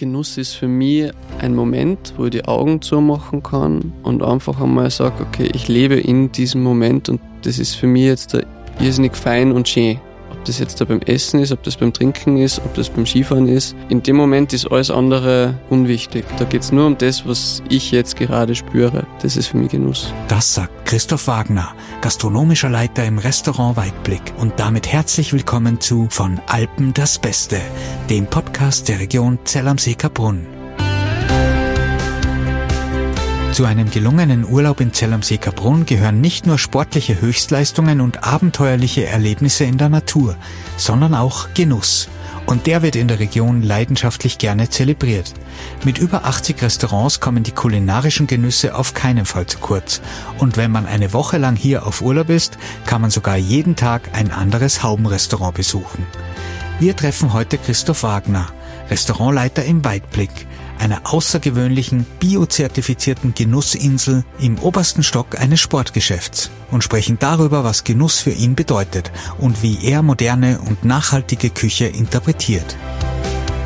Genuss ist für mich ein Moment, wo ich die Augen zumachen kann und einfach einmal sage, okay, ich lebe in diesem Moment und das ist für mich jetzt irrsinnig fein und schön. Ob das jetzt da beim Essen ist, ob das beim Trinken ist, ob das beim Skifahren ist. In dem Moment ist alles andere unwichtig. Da geht es nur um das, was ich jetzt gerade spüre. Das ist für mich Genuss. Das sagt Christoph Wagner, gastronomischer Leiter im Restaurant Weitblick. Und damit herzlich willkommen zu Von Alpen das Beste, dem Podcast der Region Zell am See Kaprun. Zu einem gelungenen Urlaub in Zell am See Kaprun gehören nicht nur sportliche Höchstleistungen und abenteuerliche Erlebnisse in der Natur, sondern auch Genuss. Und der wird in der Region leidenschaftlich gerne zelebriert. Mit über 80 Restaurants kommen die kulinarischen Genüsse auf keinen Fall zu kurz. Und wenn man eine Woche lang hier auf Urlaub ist, kann man sogar jeden Tag ein anderes Haubenrestaurant besuchen. Wir treffen heute Christoph Wagner, Restaurantleiter im Weitblick einer außergewöhnlichen biozertifizierten Genussinsel im obersten Stock eines Sportgeschäfts und sprechen darüber, was Genuss für ihn bedeutet und wie er moderne und nachhaltige Küche interpretiert.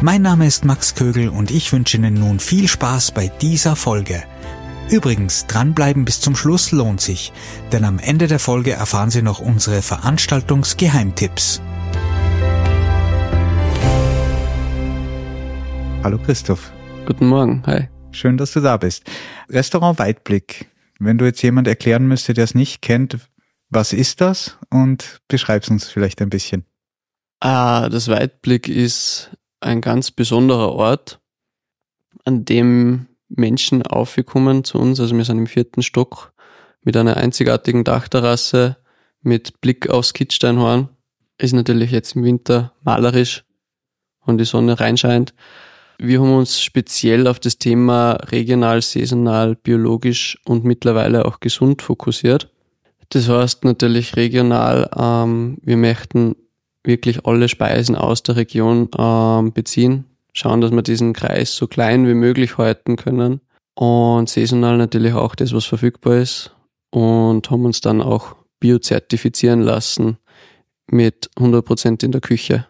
Mein Name ist Max Kögel und ich wünsche Ihnen nun viel Spaß bei dieser Folge. Übrigens, dranbleiben bis zum Schluss lohnt sich, denn am Ende der Folge erfahren Sie noch unsere Veranstaltungsgeheimtipps. Hallo Christoph. Guten Morgen, hi. Schön, dass du da bist. Restaurant Weitblick. Wenn du jetzt jemand erklären müsste, der es nicht kennt, was ist das? Und beschreib's uns vielleicht ein bisschen. Ah, das Weitblick ist ein ganz besonderer Ort, an dem Menschen aufgekommen zu uns. Also wir sind im vierten Stock mit einer einzigartigen Dachterrasse mit Blick aufs Kitzsteinhorn. Ist natürlich jetzt im Winter malerisch und die Sonne reinscheint. Wir haben uns speziell auf das Thema regional, saisonal, biologisch und mittlerweile auch gesund fokussiert. Das heißt natürlich regional, ähm, wir möchten wirklich alle Speisen aus der Region ähm, beziehen, schauen, dass wir diesen Kreis so klein wie möglich halten können und saisonal natürlich auch das, was verfügbar ist und haben uns dann auch biozertifizieren lassen mit 100% in der Küche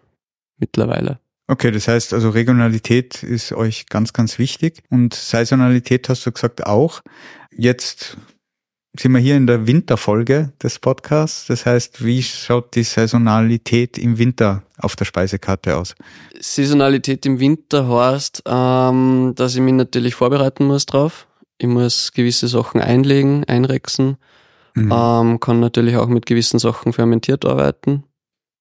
mittlerweile. Okay, das heißt also Regionalität ist euch ganz, ganz wichtig und Saisonalität hast du gesagt auch. Jetzt sind wir hier in der Winterfolge des Podcasts. Das heißt, wie schaut die Saisonalität im Winter auf der Speisekarte aus? Saisonalität im Winter heißt, ähm, dass ich mich natürlich vorbereiten muss drauf. Ich muss gewisse Sachen einlegen, einrechsen. Mhm. Ähm, kann natürlich auch mit gewissen Sachen fermentiert arbeiten.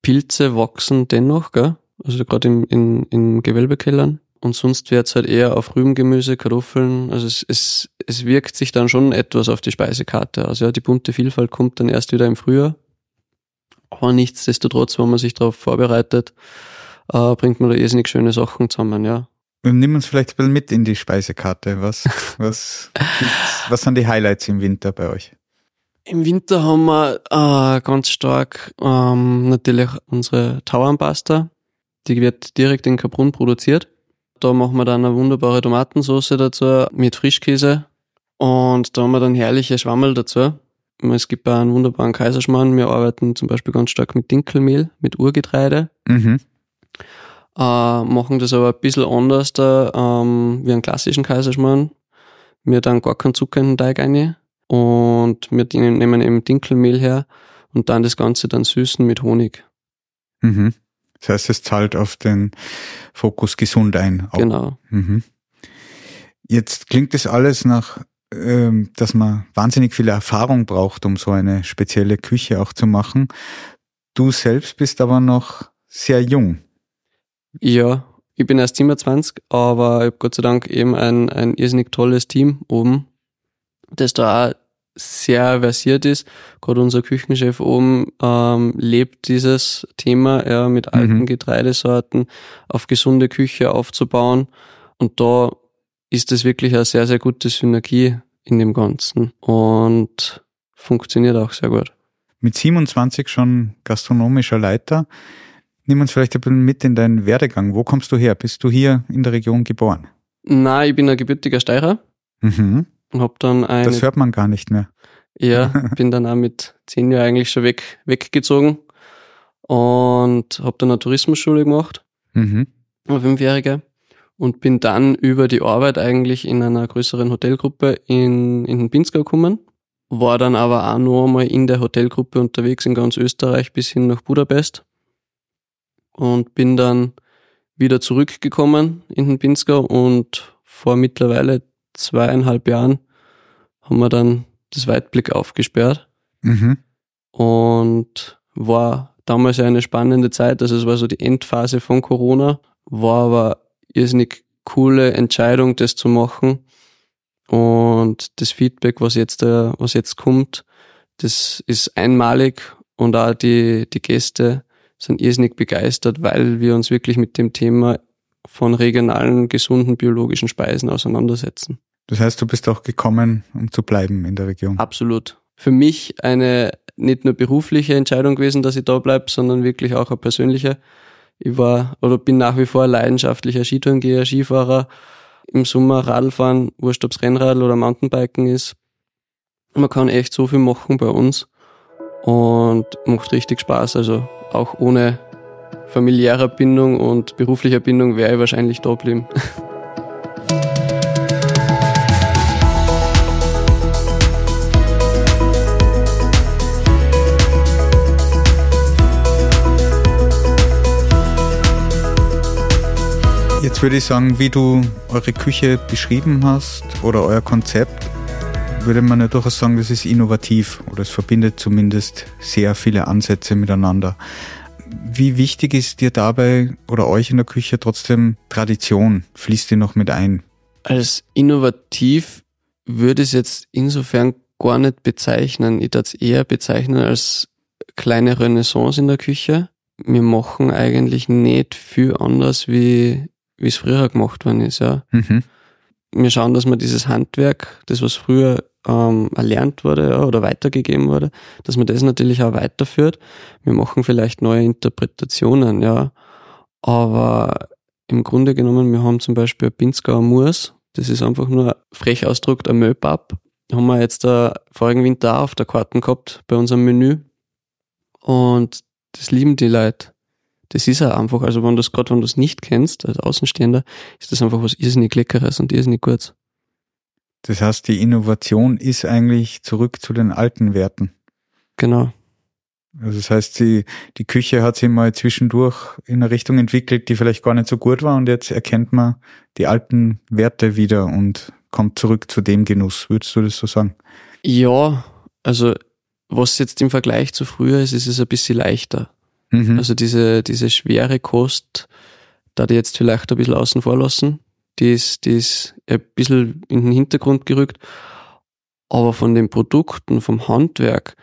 Pilze wachsen dennoch, gell? Also gerade in, in, in Gewölbekellern. Und sonst wird's halt eher auf Rübengemüse, Kartoffeln. Also es, es, es wirkt sich dann schon etwas auf die Speisekarte aus. Ja, die bunte Vielfalt kommt dann erst wieder im Frühjahr. Aber nichtsdestotrotz, wenn man sich darauf vorbereitet, äh, bringt man da irrsinnig schöne Sachen zusammen, ja. Und nimm uns vielleicht ein bisschen mit in die Speisekarte. Was, was, was sind die Highlights im Winter bei euch? Im Winter haben wir äh, ganz stark ähm, natürlich unsere Tauernpasta. Die wird direkt in Kaprun produziert. Da machen wir dann eine wunderbare Tomatensauce dazu mit Frischkäse. Und da haben wir dann herrliche Schwammel dazu. Es gibt auch einen wunderbaren Kaiserschmarrn. Wir arbeiten zum Beispiel ganz stark mit Dinkelmehl, mit Urgetreide. Mhm. Äh, machen das aber ein bisschen anders da, ähm, wie einen klassischen Kaiserschmarrn. Wir dann gar keinen Zucker in den Teig rein. Und wir nehmen eben Dinkelmehl her und dann das Ganze dann süßen mit Honig. Mhm. Das heißt, es zahlt auf den Fokus gesund ein. Auch. Genau. Mhm. Jetzt klingt das alles nach, ähm, dass man wahnsinnig viel Erfahrung braucht, um so eine spezielle Küche auch zu machen. Du selbst bist aber noch sehr jung. Ja, ich bin erst 27, aber ich habe Gott sei Dank eben ein, ein irrsinnig tolles Team oben, das da auch sehr versiert ist. Gerade unser Küchenchef oben ähm, lebt dieses Thema, ja, mit alten mhm. Getreidesorten auf gesunde Küche aufzubauen. Und da ist es wirklich eine sehr, sehr gute Synergie in dem Ganzen und funktioniert auch sehr gut. Mit 27 schon gastronomischer Leiter. Nimm uns vielleicht ein bisschen mit in deinen Werdegang. Wo kommst du her? Bist du hier in der Region geboren? Nein, ich bin ein gebürtiger Steirer. Mhm und hab dann eine. Das hört man gar nicht mehr. Ja, bin dann auch mit zehn Jahren eigentlich schon weg, weggezogen und hab dann eine Tourismusschule gemacht, mhm. eine fünfjährige. und bin dann über die Arbeit eigentlich in einer größeren Hotelgruppe in, in den Pinzgau gekommen. War dann aber auch noch einmal in der Hotelgruppe unterwegs in ganz Österreich bis hin nach Budapest und bin dann wieder zurückgekommen in den Pinzgau und vor mittlerweile zweieinhalb Jahren haben wir dann das Weitblick aufgesperrt mhm. und war damals eine spannende Zeit. Also es war so die Endphase von Corona, war aber irrsinnig coole Entscheidung, das zu machen. Und das Feedback, was jetzt, was jetzt kommt, das ist einmalig und auch die, die Gäste sind irrsinnig begeistert, weil wir uns wirklich mit dem Thema von regionalen, gesunden, biologischen Speisen auseinandersetzen. Das heißt, du bist auch gekommen, um zu bleiben in der Region. Absolut. Für mich eine nicht nur berufliche Entscheidung gewesen, dass ich da bleibe, sondern wirklich auch eine persönliche. Ich war oder bin nach wie vor leidenschaftlicher Skitourengeher, Skifahrer. Im Sommer Radfahren, wurscht ob's Rennrad oder Mountainbiken ist. Man kann echt so viel machen bei uns und macht richtig Spaß. Also auch ohne familiärer Bindung und beruflicher Bindung wäre ich wahrscheinlich da geblieben. Jetzt würde ich sagen, wie du eure Küche beschrieben hast oder euer Konzept, würde man ja durchaus sagen, das ist innovativ oder es verbindet zumindest sehr viele Ansätze miteinander. Wie wichtig ist dir dabei oder euch in der Küche trotzdem Tradition? Fließt die noch mit ein? Als innovativ würde ich es jetzt insofern gar nicht bezeichnen. Ich würde es eher bezeichnen als kleine Renaissance in der Küche. Wir machen eigentlich nicht viel anders wie wie es früher gemacht worden ist, ja. Mhm. Wir schauen, dass man dieses Handwerk, das was früher ähm, erlernt wurde ja, oder weitergegeben wurde, dass man das natürlich auch weiterführt. Wir machen vielleicht neue Interpretationen, ja. Aber im Grunde genommen, wir haben zum Beispiel Pinzgauer Moors, das ist einfach nur frech ausdruckt ein Möbab. Haben wir jetzt da vorigen Winter auch auf der Karten gehabt bei unserem Menü. Und das lieben die Leute das ist ja einfach, also wenn du es gerade, wenn du es nicht kennst, als Außenstehender, ist das einfach was irrsinnig Leckeres und irrsinnig Gutes. Das heißt, die Innovation ist eigentlich zurück zu den alten Werten. Genau. Also das heißt, die, die Küche hat sich mal zwischendurch in eine Richtung entwickelt, die vielleicht gar nicht so gut war und jetzt erkennt man die alten Werte wieder und kommt zurück zu dem Genuss. Würdest du das so sagen? Ja, also was jetzt im Vergleich zu früher ist, ist es ein bisschen leichter. Mhm. Also diese, diese schwere Kost, da die jetzt vielleicht ein bisschen außen vor lassen, die ist, die ist ein bisschen in den Hintergrund gerückt. Aber von den Produkten, vom Handwerk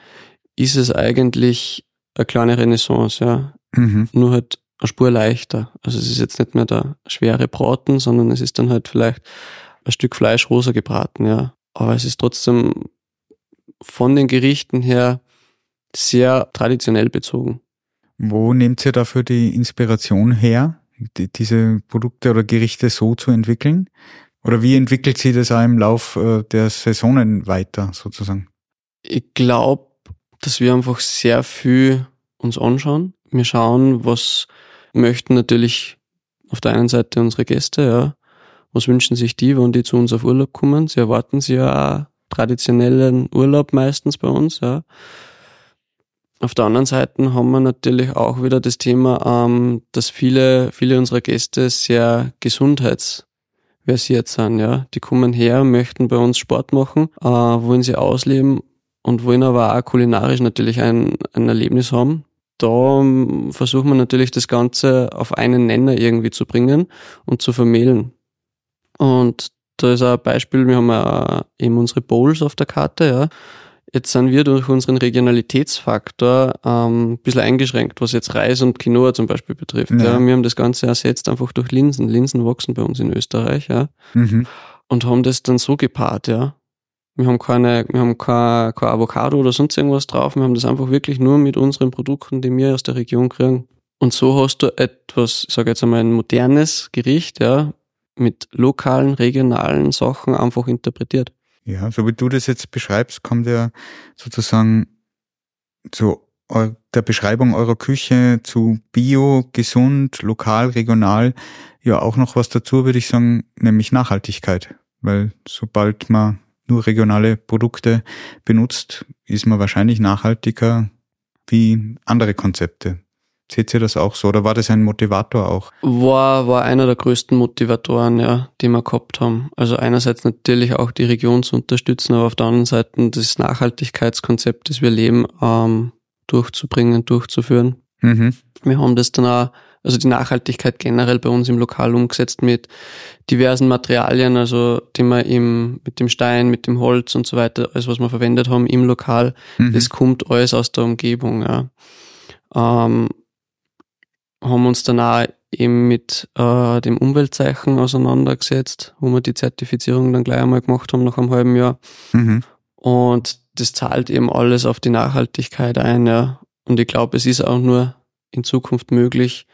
ist es eigentlich eine kleine Renaissance, ja. Mhm. Nur halt eine Spur leichter. Also es ist jetzt nicht mehr der schwere Braten, sondern es ist dann halt vielleicht ein Stück Fleisch rosa gebraten, ja. Aber es ist trotzdem von den Gerichten her sehr traditionell bezogen. Wo nehmt ihr dafür die Inspiration her, die, diese Produkte oder Gerichte so zu entwickeln? Oder wie entwickelt sich das auch im Lauf äh, der Saisonen weiter sozusagen? Ich glaube, dass wir einfach sehr viel uns anschauen. Wir schauen, was möchten natürlich auf der einen Seite unsere Gäste, ja. Was wünschen sich die, wenn die zu uns auf Urlaub kommen? Sie erwarten sie ja auch traditionellen Urlaub meistens bei uns, ja. Auf der anderen Seite haben wir natürlich auch wieder das Thema, ähm, dass viele, viele unserer Gäste sehr gesundheitsversiert sind. Ja, die kommen her, möchten bei uns Sport machen, äh, wollen sie ausleben und wollen aber auch kulinarisch natürlich ein, ein Erlebnis haben. Da ähm, versuchen wir natürlich das Ganze auf einen Nenner irgendwie zu bringen und zu vermählen. Und da ist auch ein Beispiel, wir haben ja eben unsere Bowls auf der Karte, ja Jetzt sind wir durch unseren Regionalitätsfaktor ähm, ein bisschen eingeschränkt, was jetzt Reis und Quinoa zum Beispiel betrifft. Ja. ja. wir haben das Ganze ersetzt einfach durch Linsen. Linsen wachsen bei uns in Österreich, ja. Mhm. Und haben das dann so gepaart, ja. Wir haben keine, wir haben kein, kein Avocado oder sonst irgendwas drauf. Wir haben das einfach wirklich nur mit unseren Produkten, die wir aus der Region kriegen. Und so hast du etwas, ich sage jetzt einmal ein modernes Gericht, ja, mit lokalen, regionalen Sachen einfach interpretiert. Ja, so wie du das jetzt beschreibst, kommt ja sozusagen zu der Beschreibung eurer Küche zu Bio, gesund, lokal, regional ja auch noch was dazu, würde ich sagen, nämlich Nachhaltigkeit. Weil sobald man nur regionale Produkte benutzt, ist man wahrscheinlich nachhaltiger wie andere Konzepte. Seht ihr das auch so oder war das ein Motivator auch? War, war einer der größten Motivatoren, ja, die wir gehabt haben. Also einerseits natürlich auch die Region zu unterstützen, aber auf der anderen Seite das Nachhaltigkeitskonzept, das wir leben, ähm, durchzubringen, durchzuführen. Mhm. Wir haben das dann auch, also die Nachhaltigkeit generell bei uns im Lokal umgesetzt mit diversen Materialien, also die wir im, mit dem Stein, mit dem Holz und so weiter, alles was wir verwendet haben im Lokal, mhm. das kommt alles aus der Umgebung, ja. Ähm, haben uns danach eben mit äh, dem Umweltzeichen auseinandergesetzt, wo wir die Zertifizierung dann gleich einmal gemacht haben nach einem halben Jahr. Mhm. Und das zahlt eben alles auf die Nachhaltigkeit ein, ja. Und ich glaube, es ist auch nur in Zukunft möglich,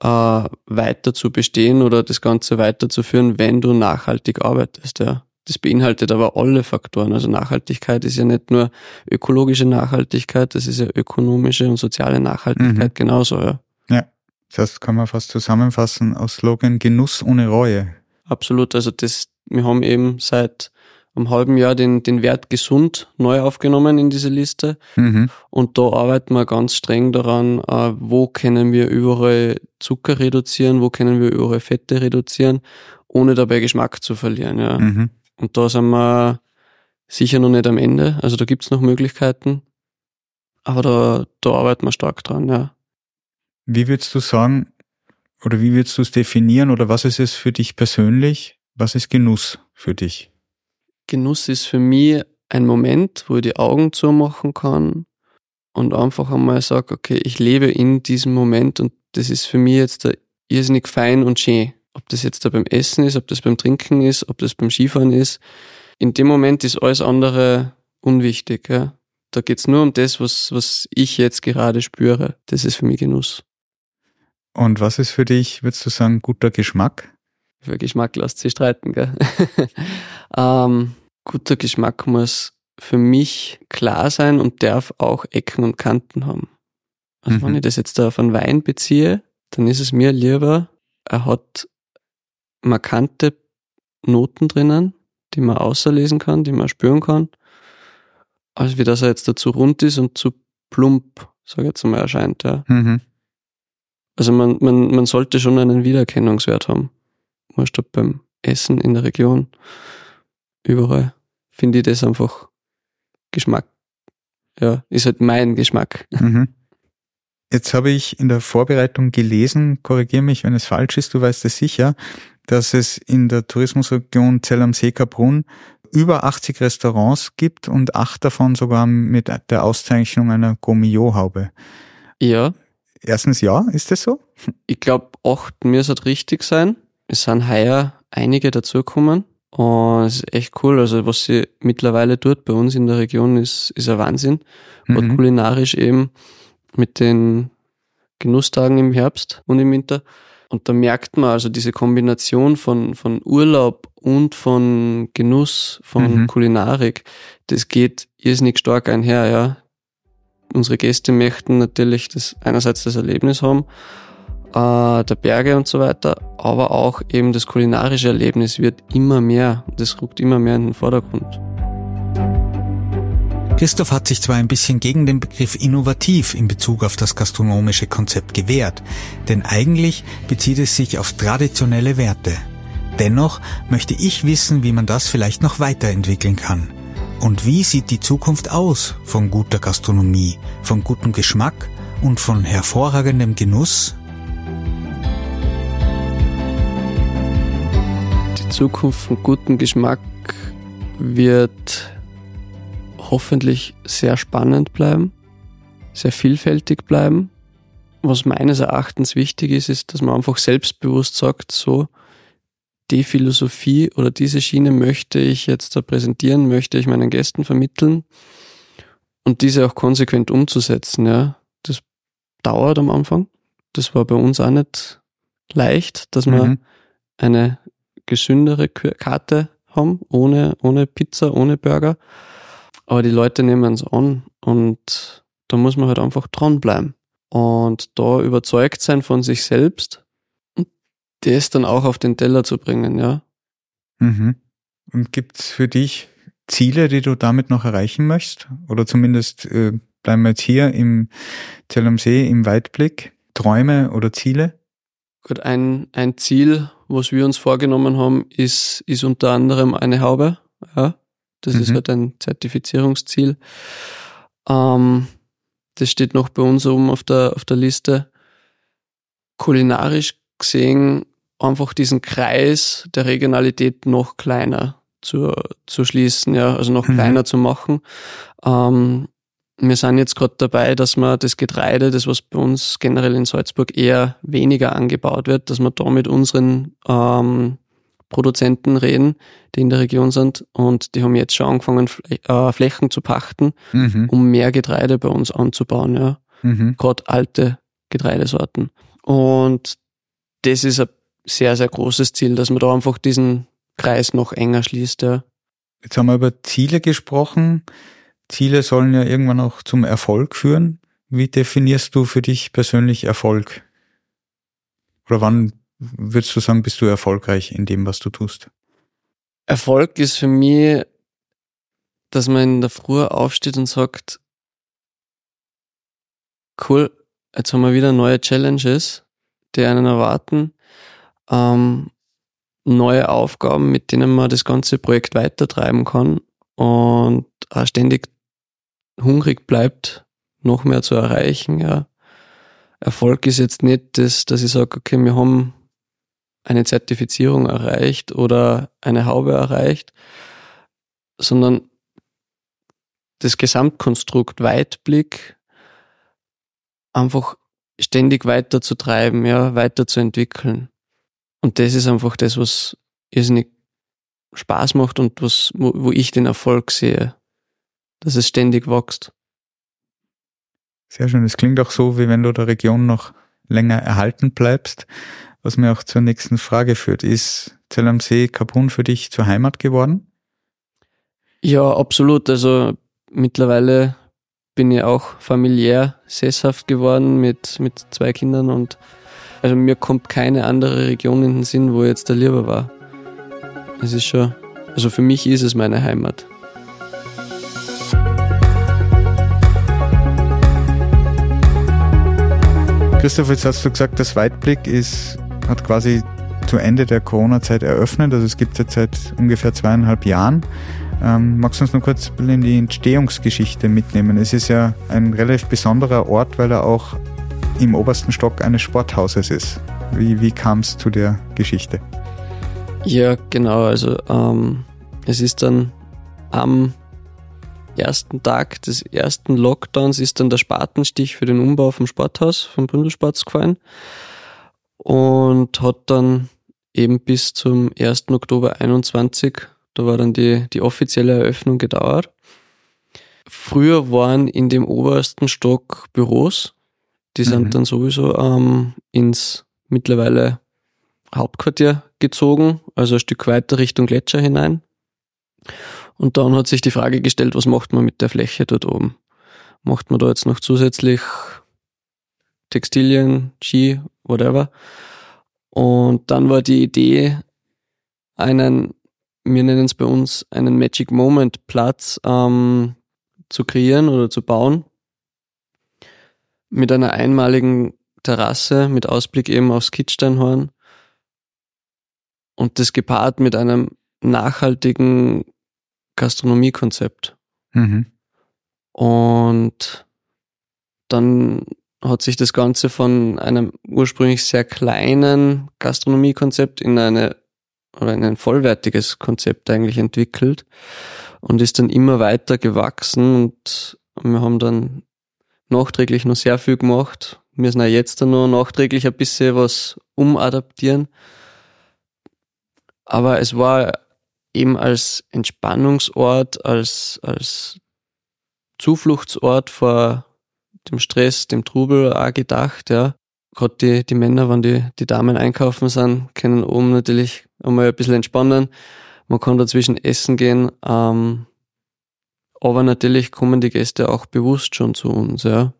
äh, weiter zu bestehen oder das Ganze weiterzuführen, wenn du nachhaltig arbeitest, ja. Das beinhaltet aber alle Faktoren. Also Nachhaltigkeit ist ja nicht nur ökologische Nachhaltigkeit, das ist ja ökonomische und soziale Nachhaltigkeit mhm. genauso, ja. Ja, das kann man fast zusammenfassen aus Slogan Genuss ohne Reue. Absolut, also das, wir haben eben seit einem halben Jahr den, den Wert gesund neu aufgenommen in diese Liste. Mhm. Und da arbeiten wir ganz streng daran, äh, wo können wir überall Zucker reduzieren, wo können wir überall Fette reduzieren, ohne dabei Geschmack zu verlieren. Ja. Mhm. Und da sind wir sicher noch nicht am Ende. Also da gibt's noch Möglichkeiten. Aber da, da arbeiten wir stark dran, ja. Wie würdest du sagen, oder wie würdest du es definieren, oder was ist es für dich persönlich? Was ist Genuss für dich? Genuss ist für mich ein Moment, wo ich die Augen zumachen kann und einfach einmal sage, okay, ich lebe in diesem Moment und das ist für mich jetzt irrsinnig fein und schön. Ob das jetzt da beim Essen ist, ob das beim Trinken ist, ob das beim Skifahren ist. In dem Moment ist alles andere unwichtig. Ja. Da geht's nur um das, was, was ich jetzt gerade spüre. Das ist für mich Genuss. Und was ist für dich, würdest du sagen, guter Geschmack? Für Geschmack lässt sich streiten, gell? ähm, guter Geschmack muss für mich klar sein und darf auch Ecken und Kanten haben. Also mhm. wenn ich das jetzt da auf einen Wein beziehe, dann ist es mir lieber, er hat markante Noten drinnen, die man außerlesen kann, die man spüren kann, als wie dass er jetzt dazu rund ist und zu plump, sag ich jetzt mal, erscheint. Ja. Mhm. Also man, man, man sollte schon einen Wiedererkennungswert haben. Wurscht ob beim Essen in der Region, überall, finde ich das einfach Geschmack. Ja, ist halt mein Geschmack. Mhm. Jetzt habe ich in der Vorbereitung gelesen, korrigiere mich, wenn es falsch ist, du weißt es sicher, dass es in der Tourismusregion Zell am See Kaprun über 80 Restaurants gibt und acht davon sogar mit der Auszeichnung einer Gomio-Haube. Ja, Erstens ja, ist das so? Ich glaube, acht müsste richtig sein. Es sind heuer einige dazugekommen. Und es ist echt cool. Also was sie mittlerweile tut bei uns in der Region ist, ist ein Wahnsinn. Mhm. kulinarisch eben mit den Genusstagen im Herbst und im Winter. Und da merkt man also diese Kombination von, von Urlaub und von Genuss, von mhm. Kulinarik, das geht irrsinnig stark einher, ja unsere Gäste möchten natürlich das einerseits das Erlebnis haben, äh, der Berge und so weiter, aber auch eben das kulinarische Erlebnis wird immer mehr, das rückt immer mehr in den Vordergrund. Christoph hat sich zwar ein bisschen gegen den Begriff innovativ in Bezug auf das gastronomische Konzept gewehrt, denn eigentlich bezieht es sich auf traditionelle Werte. Dennoch möchte ich wissen, wie man das vielleicht noch weiterentwickeln kann. Und wie sieht die Zukunft aus von guter Gastronomie, von gutem Geschmack und von hervorragendem Genuss? Die Zukunft von gutem Geschmack wird hoffentlich sehr spannend bleiben, sehr vielfältig bleiben. Was meines Erachtens wichtig ist, ist, dass man einfach selbstbewusst sagt, so, die Philosophie oder diese Schiene möchte ich jetzt da präsentieren, möchte ich meinen Gästen vermitteln und diese auch konsequent umzusetzen, ja. Das dauert am Anfang. Das war bei uns auch nicht leicht, dass wir mhm. eine gesündere Karte haben, ohne, ohne Pizza, ohne Burger. Aber die Leute nehmen es an und da muss man halt einfach dranbleiben. Und da überzeugt sein von sich selbst das dann auch auf den Teller zu bringen, ja. Mhm. Und gibt's für dich Ziele, die du damit noch erreichen möchtest? Oder zumindest äh, bleiben wir jetzt hier im Zell am See, im Weitblick. Träume oder Ziele? Gut, ein, ein Ziel, was wir uns vorgenommen haben, ist, ist unter anderem eine Haube. Ja, das mhm. ist halt ein Zertifizierungsziel. Ähm, das steht noch bei uns oben auf der, auf der Liste. Kulinarisch gesehen einfach diesen Kreis der Regionalität noch kleiner zu, zu schließen, ja, also noch mhm. kleiner zu machen. Ähm, wir sind jetzt gerade dabei, dass man das Getreide, das was bei uns generell in Salzburg eher weniger angebaut wird, dass wir da mit unseren ähm, Produzenten reden, die in der Region sind und die haben jetzt schon angefangen, äh, Flächen zu pachten, mhm. um mehr Getreide bei uns anzubauen, ja. Mhm. Gerade alte Getreidesorten. Und das ist ein sehr, sehr großes Ziel, dass man da einfach diesen Kreis noch enger schließt, ja. Jetzt haben wir über Ziele gesprochen. Ziele sollen ja irgendwann auch zum Erfolg führen. Wie definierst du für dich persönlich Erfolg? Oder wann würdest du sagen, bist du erfolgreich in dem, was du tust? Erfolg ist für mich, dass man in der Früh aufsteht und sagt, cool, jetzt haben wir wieder neue Challenges, die einen erwarten, ähm, neue Aufgaben, mit denen man das ganze Projekt weitertreiben kann und auch ständig hungrig bleibt, noch mehr zu erreichen. Ja. Erfolg ist jetzt nicht das, dass ich sage, okay, wir haben eine Zertifizierung erreicht oder eine Haube erreicht, sondern das Gesamtkonstrukt Weitblick einfach ständig weiter zu treiben, ja, weiter zu entwickeln. Und das ist einfach das, was irrsinnig Spaß macht und was, wo, wo ich den Erfolg sehe, dass es ständig wächst. Sehr schön. Es klingt auch so, wie wenn du der Region noch länger erhalten bleibst. Was mir auch zur nächsten Frage führt, ist Zell am See Kapun für dich zur Heimat geworden? Ja, absolut. Also mittlerweile bin ich auch familiär sesshaft geworden mit, mit zwei Kindern und also mir kommt keine andere Region in den Sinn, wo ich jetzt da lieber war. Es ist schon, also für mich ist es meine Heimat. Christoph, jetzt hast du gesagt, das Weitblick ist hat quasi zu Ende der Corona-Zeit eröffnet. Also es gibt es jetzt seit ungefähr zweieinhalb Jahren. Ähm, magst du uns noch kurz in die Entstehungsgeschichte mitnehmen? Es ist ja ein relativ besonderer Ort, weil er auch im obersten Stock eines Sporthauses ist. Wie, wie kam es zu der Geschichte? Ja, genau. Also ähm, es ist dann am ersten Tag des ersten Lockdowns ist dann der Spatenstich für den Umbau vom Sporthaus vom Bündelsports gefallen und hat dann eben bis zum 1. Oktober 21, da war dann die, die offizielle Eröffnung gedauert. Früher waren in dem obersten Stock Büros, die mhm. sind dann sowieso ähm, ins mittlerweile Hauptquartier gezogen, also ein Stück weiter Richtung Gletscher hinein. Und dann hat sich die Frage gestellt, was macht man mit der Fläche dort oben? Macht man da jetzt noch zusätzlich Textilien, Ski, whatever. Und dann war die Idee, einen, wir nennen es bei uns einen Magic Moment Platz ähm, zu kreieren oder zu bauen. Mit einer einmaligen Terrasse mit Ausblick eben aufs Kitzsteinhorn. Und das gepaart mit einem nachhaltigen Gastronomiekonzept. Mhm. Und dann hat sich das Ganze von einem ursprünglich sehr kleinen Gastronomiekonzept in eine oder in ein vollwertiges Konzept eigentlich entwickelt und ist dann immer weiter gewachsen und wir haben dann nachträglich noch sehr viel gemacht. Wir müssen auch jetzt noch nachträglich ein bisschen was umadaptieren. Aber es war eben als Entspannungsort, als, als Zufluchtsort vor dem Stress, dem Trubel auch gedacht, ja. Gerade die, die Männer, wenn die, die Damen einkaufen sind, können oben natürlich einmal ein bisschen entspannen. Man kann dazwischen essen gehen. Ähm, Aber natürlich kommen die Gäste auch bewusst schon zu uns, ja.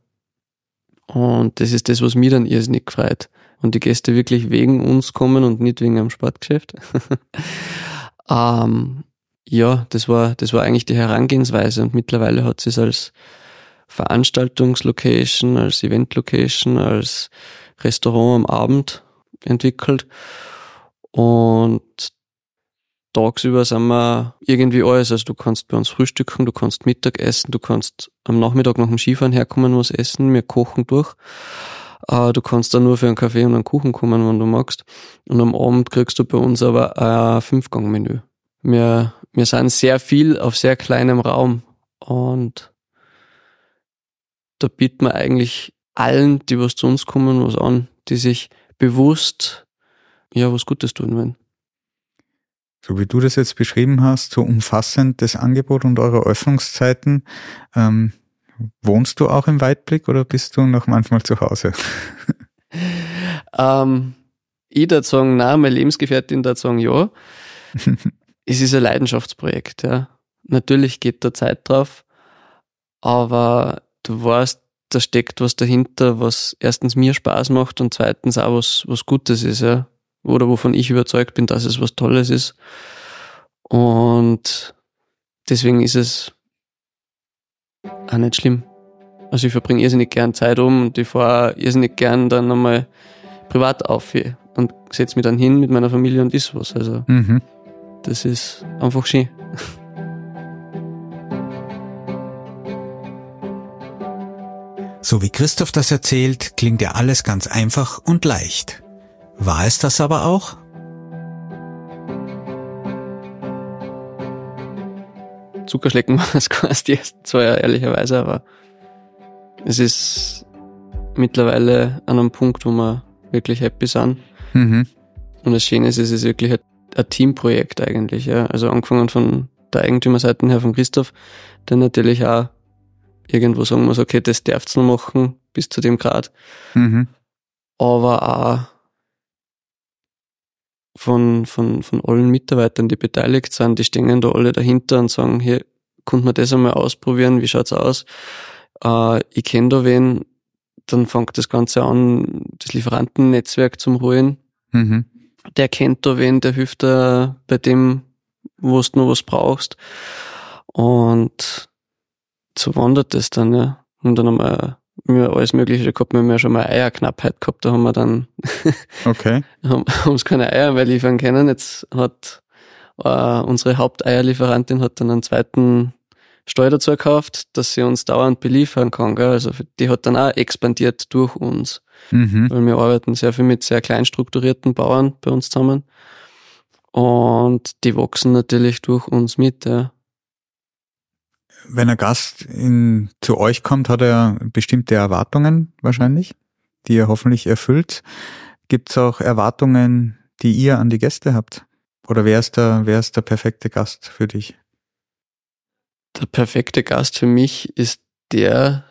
Und das ist das, was mir dann irrsinnig freut. Und die Gäste wirklich wegen uns kommen und nicht wegen einem Sportgeschäft. ähm, ja, das war, das war eigentlich die Herangehensweise und mittlerweile hat sie es als Veranstaltungslocation, als Eventlocation, als Restaurant am Abend entwickelt. Und tagsüber sind wir irgendwie alles. Also du kannst bei uns frühstücken, du kannst Mittag essen, du kannst am Nachmittag nach dem Skifahren herkommen, was essen, wir kochen durch. Uh, du kannst da nur für einen Kaffee und einen Kuchen kommen, wenn du magst. Und am Abend kriegst du bei uns aber ein Fünfgang-Menü. Wir, wir sind sehr viel auf sehr kleinem Raum und da bieten wir eigentlich allen, die was zu uns kommen, was an, die sich bewusst ja was Gutes tun wollen. So wie du das jetzt beschrieben hast, so umfassend das Angebot und eure Öffnungszeiten, ähm, wohnst du auch im Weitblick oder bist du noch manchmal zu Hause? ähm, ich würde sagen, nein, meine Lebensgefährtin würde sagen, ja. es ist ein Leidenschaftsprojekt, ja. Natürlich geht da Zeit drauf, aber du weißt, da steckt was dahinter, was erstens mir Spaß macht und zweitens auch was, was Gutes ist, ja. Oder wovon ich überzeugt bin, dass es was Tolles ist. Und deswegen ist es auch nicht schlimm. Also ich verbringe irrsinnig gern Zeit um und ich fahre irrsinnig gern dann nochmal privat auf und setze mich dann hin mit meiner Familie und isst was. Also mhm. das ist einfach schön. So wie Christoph das erzählt, klingt ja alles ganz einfach und leicht. War es das aber auch? Zuckerschlecken war es quasi die ersten zwei Jahre, ehrlicherweise, aber es ist mittlerweile an einem Punkt, wo wir wirklich happy sind. Mhm. Und das Schöne ist, es ist wirklich ein, ein Teamprojekt eigentlich, ja. Also angefangen von der Eigentümerseite her von Christoph, der natürlich auch irgendwo sagen muss, okay, das darfst du noch machen, bis zu dem Grad. Mhm. Aber auch von, von, von allen Mitarbeitern, die beteiligt sind, die stehen da alle dahinter und sagen, hier, konnte man das einmal ausprobieren, wie schaut's aus? Äh, ich kenne da wen, dann fängt das Ganze an, das Lieferantennetzwerk zum Holen. Mhm. Der kennt da wen, der hilft da bei dem, wo du noch was brauchst. Und so wandert das dann, ja. Und dann haben wir, wir alles Mögliche gehabt, wir haben ja schon mal Eierknappheit gehabt, da haben wir dann, okay. haben uns keine Eier mehr liefern können. Jetzt hat äh, unsere Haupteierlieferantin hat dann einen zweiten Steuer dazu gekauft, dass sie uns dauernd beliefern kann. Gell? Also die hat dann auch expandiert durch uns. Mhm. Weil wir arbeiten sehr viel mit sehr klein strukturierten Bauern bei uns zusammen. Und die wachsen natürlich durch uns mit. Ja wenn ein Gast in, zu euch kommt, hat er bestimmte Erwartungen wahrscheinlich, die er hoffentlich erfüllt. Gibt es auch Erwartungen, die ihr an die Gäste habt? Oder wer ist, der, wer ist der perfekte Gast für dich? Der perfekte Gast für mich ist der,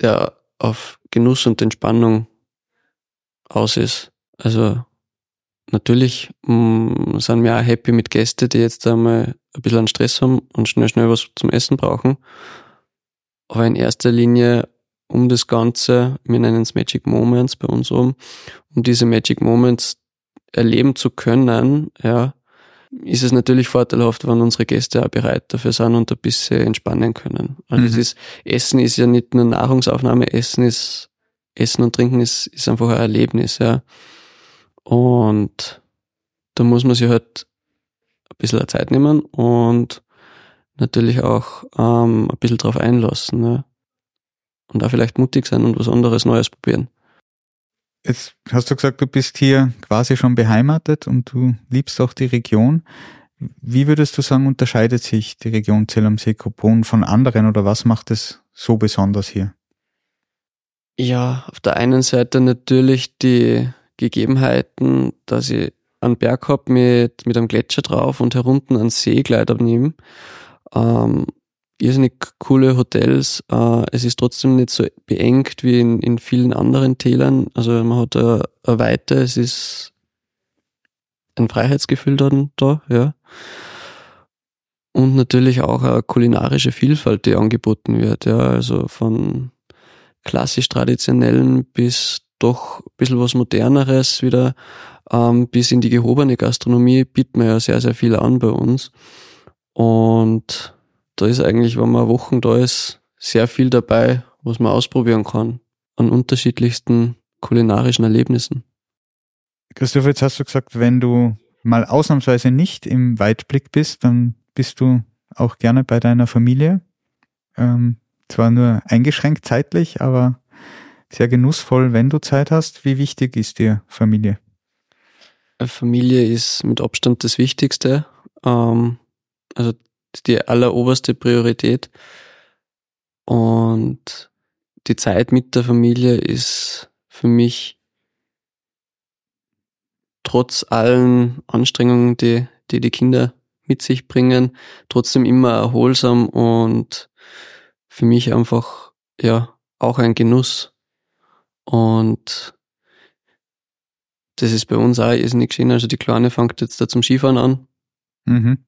der auf Genuss und Entspannung aus ist. Also natürlich mh, mm, sind wir auch happy mit Gästen, die jetzt einmal ein bisschen an Stress haben und schnell, schnell was zum Essen brauchen. Aber in erster Linie um das Ganze, wir nennen es Magic Moments bei uns um, um diese Magic Moments erleben zu können, ja, ist es natürlich vorteilhaft, wenn unsere Gäste auch bereit dafür sind und ein bisschen entspannen können. Also mhm. es ist, Essen ist ja nicht nur Nahrungsaufnahme, Essen ist, Essen und Trinken ist, ist einfach ein Erlebnis, ja. Und da muss man sich halt ein bisschen Zeit nehmen und natürlich auch ähm, ein bisschen drauf einlassen. Ne? Und auch vielleicht mutig sein und was anderes Neues probieren. Jetzt hast du gesagt, du bist hier quasi schon beheimatet und du liebst auch die Region. Wie würdest du sagen, unterscheidet sich die Region Zell am See Kopon von anderen oder was macht es so besonders hier? Ja, auf der einen Seite natürlich die Gegebenheiten, dass ich einen Berg hab mit, mit einem Gletscher drauf und herunten einen See gleich abnehmen. Ähm, irrsinnig coole Hotels. Äh, es ist trotzdem nicht so beengt wie in, in vielen anderen Tälern. Also man hat eine, eine Weite, es ist ein Freiheitsgefühl dann da, ja. Und natürlich auch eine kulinarische Vielfalt, die angeboten wird. Ja, also von klassisch traditionellen bis doch ein bisschen was moderneres wieder ähm, bis in die gehobene Gastronomie bieten wir ja sehr, sehr viel an bei uns. Und da ist eigentlich, wenn man Wochen da ist, sehr viel dabei, was man ausprobieren kann an unterschiedlichsten kulinarischen Erlebnissen. Christoph, jetzt hast du gesagt, wenn du mal ausnahmsweise nicht im Weitblick bist, dann bist du auch gerne bei deiner Familie. Ähm, zwar nur eingeschränkt zeitlich, aber sehr genussvoll, wenn du Zeit hast. Wie wichtig ist dir Familie? Familie ist mit Abstand das Wichtigste. Ähm, also die alleroberste Priorität. Und die Zeit mit der Familie ist für mich trotz allen Anstrengungen, die die, die Kinder mit sich bringen, trotzdem immer erholsam und für mich einfach, ja, auch ein Genuss. Und das ist bei uns auch irrsinnig schön. Also die Kleine fängt jetzt da zum Skifahren an. Mhm.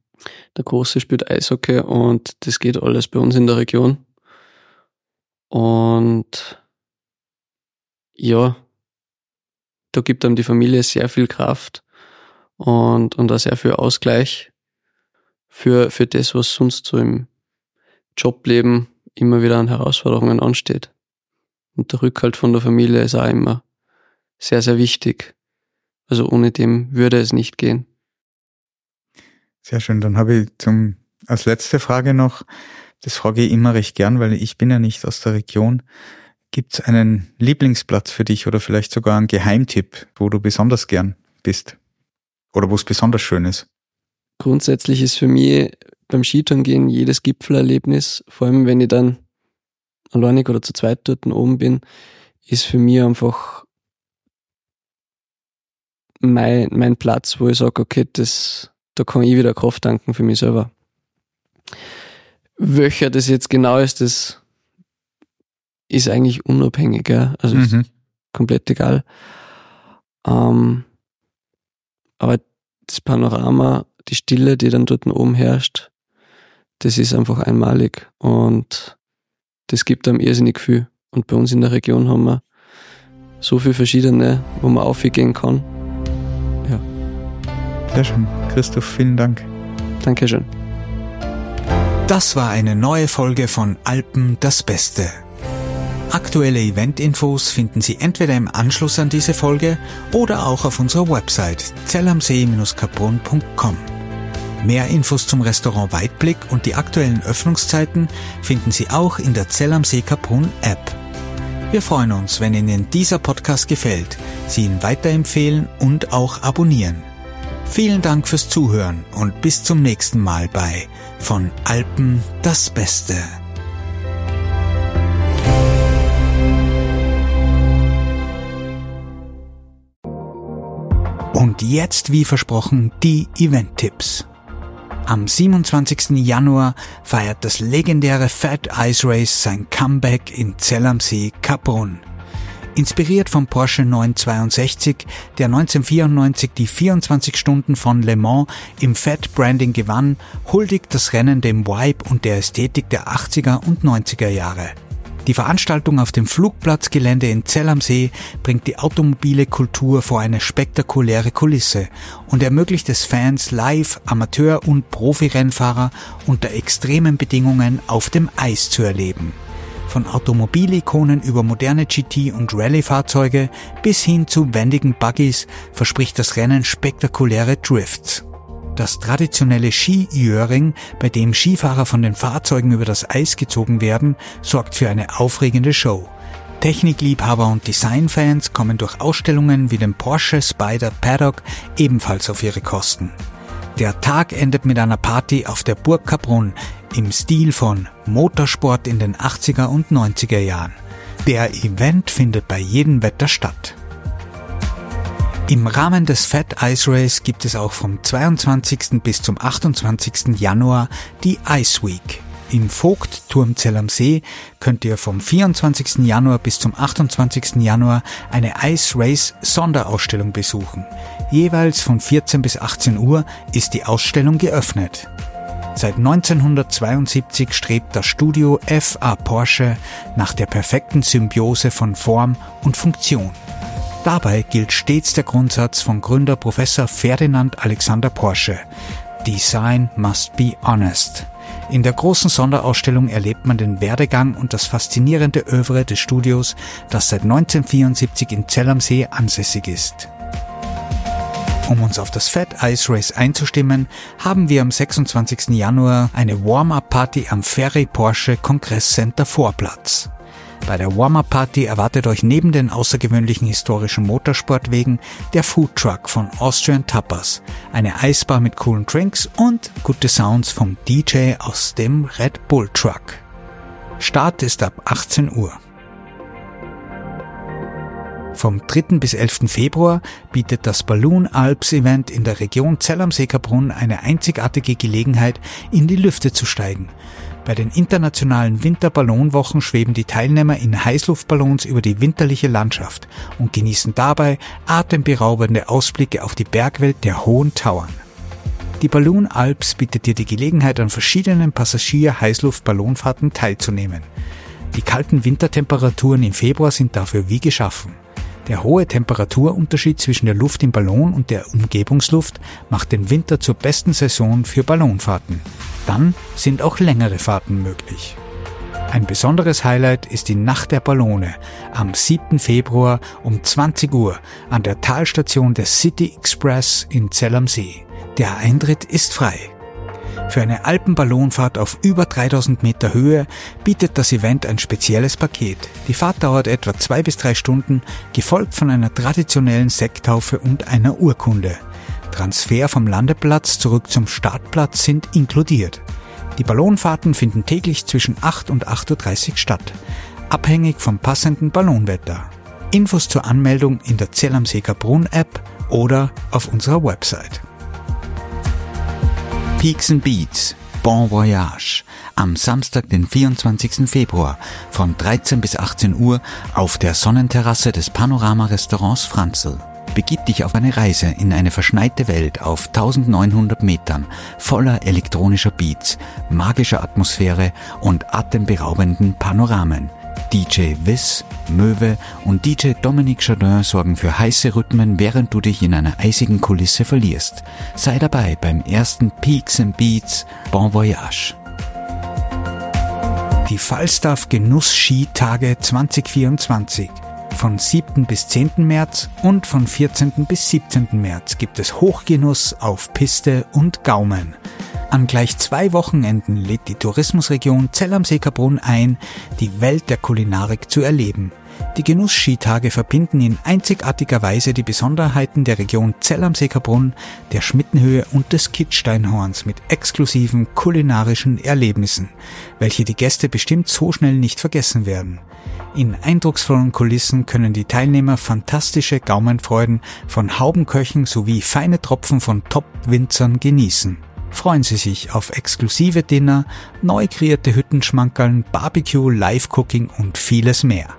Der Große spielt Eishockey und das geht alles bei uns in der Region. Und ja, da gibt einem die Familie sehr viel Kraft und, und auch sehr viel Ausgleich für, für das, was sonst so im Jobleben immer wieder an Herausforderungen ansteht. Und der Rückhalt von der Familie ist auch immer sehr, sehr wichtig. Also ohne dem würde es nicht gehen. Sehr schön. Dann habe ich zum, als letzte Frage noch, das frage ich immer recht gern, weil ich bin ja nicht aus der Region. Gibt es einen Lieblingsplatz für dich oder vielleicht sogar einen Geheimtipp, wo du besonders gern bist? Oder wo es besonders schön ist? Grundsätzlich ist für mich beim Skitouren gehen jedes Gipfelerlebnis, vor allem wenn ich dann alleinig oder zu zweit dort oben bin, ist für mich einfach mein, mein Platz, wo ich sage, okay, das, da kann ich wieder Kraft tanken für mich selber. Welcher das jetzt genau ist, das ist eigentlich unabhängig, ja. Also mhm. komplett egal. Ähm, aber das Panorama, die Stille, die dann dort oben herrscht, das ist einfach einmalig und das gibt einem irrsinnig viel. Und bei uns in der Region haben wir so viele verschiedene, wo man aufgehen kann. Sehr schön. Christoph, vielen Dank. Dankeschön. Das war eine neue Folge von Alpen das Beste. Aktuelle Eventinfos finden Sie entweder im Anschluss an diese Folge oder auch auf unserer Website zellamsee-kaprun.com. Mehr Infos zum Restaurant Weitblick und die aktuellen Öffnungszeiten finden Sie auch in der Zell am See Kaprun App. Wir freuen uns, wenn Ihnen dieser Podcast gefällt, Sie ihn weiterempfehlen und auch abonnieren. Vielen Dank fürs Zuhören und bis zum nächsten Mal bei Von Alpen das Beste. Und jetzt, wie versprochen, die Event-Tipps. Am 27. Januar feiert das legendäre Fat Ice Race sein Comeback in Zell am See Kaprun. Inspiriert vom Porsche 962, der 1994 die 24 Stunden von Le Mans im Fat Branding gewann, huldigt das Rennen dem Vibe und der Ästhetik der 80er und 90er Jahre. Die Veranstaltung auf dem Flugplatzgelände in Zell am See bringt die automobile Kultur vor eine spektakuläre Kulisse und ermöglicht es Fans live Amateur- und Profi-Rennfahrer unter extremen Bedingungen auf dem Eis zu erleben. Von Automobilikonen über moderne GT- und Rallye-Fahrzeuge bis hin zu wendigen Buggies verspricht das Rennen spektakuläre Drifts. Das traditionelle Skijöring, bei dem Skifahrer von den Fahrzeugen über das Eis gezogen werden, sorgt für eine aufregende Show. Technikliebhaber und Designfans kommen durch Ausstellungen wie dem Porsche Spider Paddock ebenfalls auf ihre Kosten. Der Tag endet mit einer Party auf der Burg Kaprun im Stil von Motorsport in den 80er und 90er Jahren. Der Event findet bei jedem Wetter statt. Im Rahmen des Fat Ice Race gibt es auch vom 22. bis zum 28. Januar die Ice Week. Im Vogtturmzell am See könnt ihr vom 24. Januar bis zum 28. Januar eine Ice Race Sonderausstellung besuchen. Jeweils von 14 bis 18 Uhr ist die Ausstellung geöffnet. Seit 1972 strebt das Studio FA Porsche nach der perfekten Symbiose von Form und Funktion. Dabei gilt stets der Grundsatz von Gründer Professor Ferdinand Alexander Porsche. Design must be honest. In der großen Sonderausstellung erlebt man den Werdegang und das faszinierende Övre des Studios, das seit 1974 in Zell am See ansässig ist. Um uns auf das Fat Ice Race einzustimmen, haben wir am 26. Januar eine Warm-Up-Party am Ferry Porsche Kongress Center Vorplatz. Bei der Warm-Up-Party erwartet euch neben den außergewöhnlichen historischen Motorsportwegen der Food Truck von Austrian Tapas, eine Eisbar mit coolen Drinks und gute Sounds vom DJ aus dem Red Bull Truck. Start ist ab 18 Uhr. Vom 3. bis 11. Februar bietet das Balloon Alps Event in der Region Zell am Seekerbrunn eine einzigartige Gelegenheit, in die Lüfte zu steigen – bei den internationalen Winterballonwochen schweben die Teilnehmer in Heißluftballons über die winterliche Landschaft und genießen dabei atemberaubende Ausblicke auf die Bergwelt der hohen Tauern. Die Balloon Alps bietet dir die Gelegenheit, an verschiedenen Passagier-Heißluftballonfahrten teilzunehmen. Die kalten Wintertemperaturen im Februar sind dafür wie geschaffen. Der hohe Temperaturunterschied zwischen der Luft im Ballon und der Umgebungsluft macht den Winter zur besten Saison für Ballonfahrten. Dann sind auch längere Fahrten möglich. Ein besonderes Highlight ist die Nacht der Ballone am 7. Februar um 20 Uhr an der Talstation der City Express in Zell am See. Der Eintritt ist frei. Für eine Alpenballonfahrt auf über 3000 Meter Höhe bietet das Event ein spezielles Paket. Die Fahrt dauert etwa zwei bis drei Stunden, gefolgt von einer traditionellen Sekttaufe und einer Urkunde. Transfer vom Landeplatz zurück zum Startplatz sind inkludiert. Die Ballonfahrten finden täglich zwischen 8 und 8.30 Uhr statt, abhängig vom passenden Ballonwetter. Infos zur Anmeldung in der Zell am Seeker Brunn App oder auf unserer Website. Peaks and Beats Bon Voyage am Samstag, den 24. Februar von 13 bis 18 Uhr auf der Sonnenterrasse des Panorama-Restaurants Franzl. Begib dich auf eine Reise in eine verschneite Welt auf 1900 Metern voller elektronischer Beats, magischer Atmosphäre und atemberaubenden Panoramen. DJ Wiss, Möwe und DJ Dominique Chardin sorgen für heiße Rhythmen, während du dich in einer eisigen Kulisse verlierst. Sei dabei beim ersten Peaks and Beats Bon Voyage. Die Falstaff Genuss Skitage 2024 von 7. bis 10. März und von 14. bis 17. März gibt es Hochgenuss auf Piste und Gaumen. An gleich zwei Wochenenden lädt die Tourismusregion Zell am Seekerbrunn ein, die Welt der Kulinarik zu erleben. Die Genuss-Skitage verbinden in einzigartiger Weise die Besonderheiten der Region Zell am Seekerbrunn, der Schmittenhöhe und des Kitzsteinhorns mit exklusiven kulinarischen Erlebnissen, welche die Gäste bestimmt so schnell nicht vergessen werden. In eindrucksvollen Kulissen können die Teilnehmer fantastische Gaumenfreuden von Haubenköchen sowie feine Tropfen von Top-Winzern genießen. Freuen Sie sich auf exklusive Dinner, neu kreierte Hüttenschmankerln, Barbecue, Live-Cooking und vieles mehr.